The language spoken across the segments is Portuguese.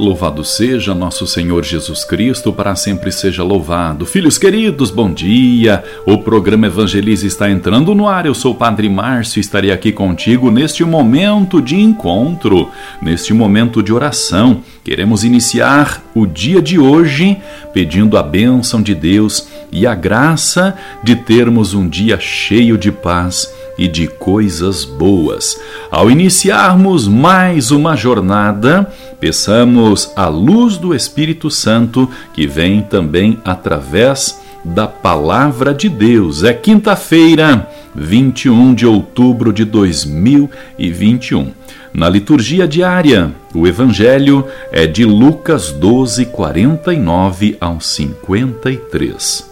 Louvado seja nosso Senhor Jesus Cristo, para sempre seja louvado. Filhos queridos, bom dia. O programa Evangelize está entrando no ar. Eu sou o Padre Márcio e estarei aqui contigo neste momento de encontro, neste momento de oração. Queremos iniciar o dia de hoje pedindo a bênção de Deus e a graça de termos um dia cheio de paz e de coisas boas. Ao iniciarmos mais uma jornada, peçamos a luz do Espírito Santo que vem também através da palavra de Deus. É quinta-feira, 21 de outubro de 2021. Na liturgia diária, o evangelho é de Lucas 12, 49 ao 53.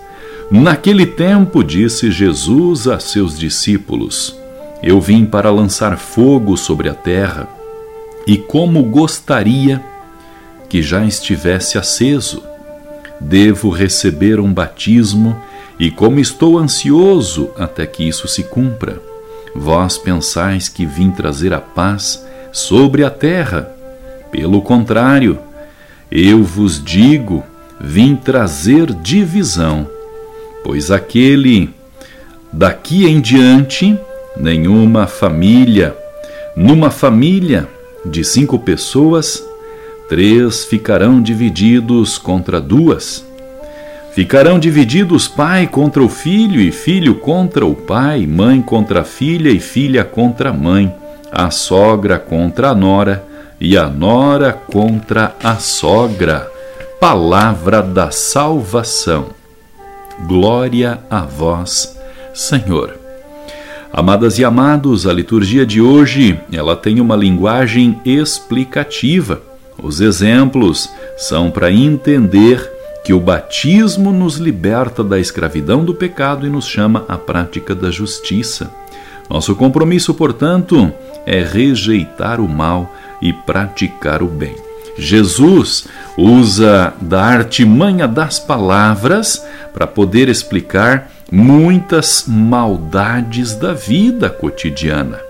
Naquele tempo, disse Jesus a seus discípulos: Eu vim para lançar fogo sobre a terra, e como gostaria que já estivesse aceso. Devo receber um batismo, e como estou ansioso até que isso se cumpra. Vós pensais que vim trazer a paz sobre a terra. Pelo contrário, eu vos digo, vim trazer divisão pois aquele daqui em diante, nenhuma família, numa família de cinco pessoas, três ficarão divididos contra duas. Ficarão divididos pai contra o filho, e filho contra o pai, mãe contra a filha, e filha contra a mãe, a sogra contra a nora, e a nora contra a sogra. Palavra da salvação. Glória a vós, Senhor. Amadas e amados, a liturgia de hoje, ela tem uma linguagem explicativa. Os exemplos são para entender que o batismo nos liberta da escravidão do pecado e nos chama à prática da justiça. Nosso compromisso, portanto, é rejeitar o mal e praticar o bem. Jesus usa da artimanha das palavras para poder explicar muitas maldades da vida cotidiana.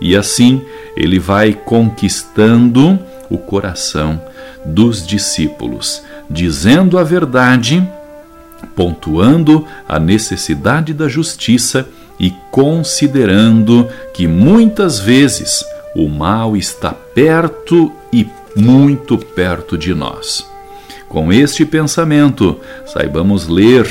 E assim ele vai conquistando o coração dos discípulos, dizendo a verdade, pontuando a necessidade da justiça e considerando que muitas vezes o mal está perto e muito perto de nós. Com este pensamento, saibamos ler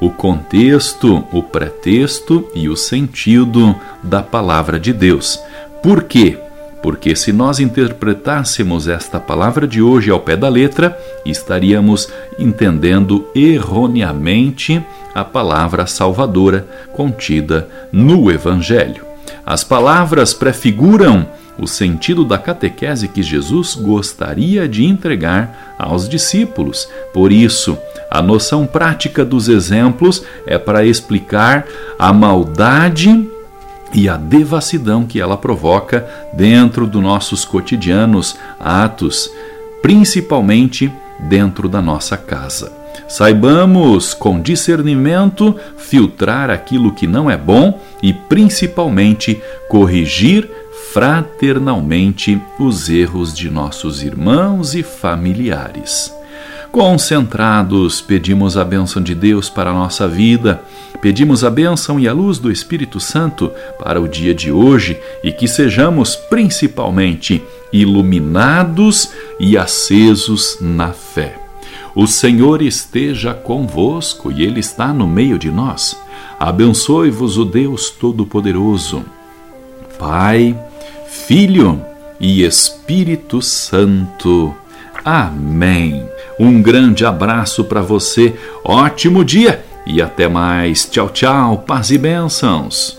o contexto, o pretexto e o sentido da palavra de Deus. Por quê? Porque se nós interpretássemos esta palavra de hoje ao pé da letra, estaríamos entendendo erroneamente a palavra salvadora contida no Evangelho. As palavras prefiguram o sentido da catequese que Jesus gostaria de entregar aos discípulos. Por isso, a noção prática dos exemplos é para explicar a maldade e a devassidão que ela provoca dentro dos nossos cotidianos atos, principalmente dentro da nossa casa. Saibamos, com discernimento, filtrar aquilo que não é bom e, principalmente, corrigir fraternalmente os erros de nossos irmãos e familiares. Concentrados, pedimos a bênção de Deus para a nossa vida, pedimos a bênção e a luz do Espírito Santo para o dia de hoje e que sejamos principalmente iluminados e acesos na fé. O Senhor esteja convosco e Ele está no meio de nós. Abençoe-vos o Deus Todo-Poderoso, Pai Filho e Espírito Santo. Amém. Um grande abraço para você, ótimo dia e até mais. Tchau, tchau, paz e bênçãos.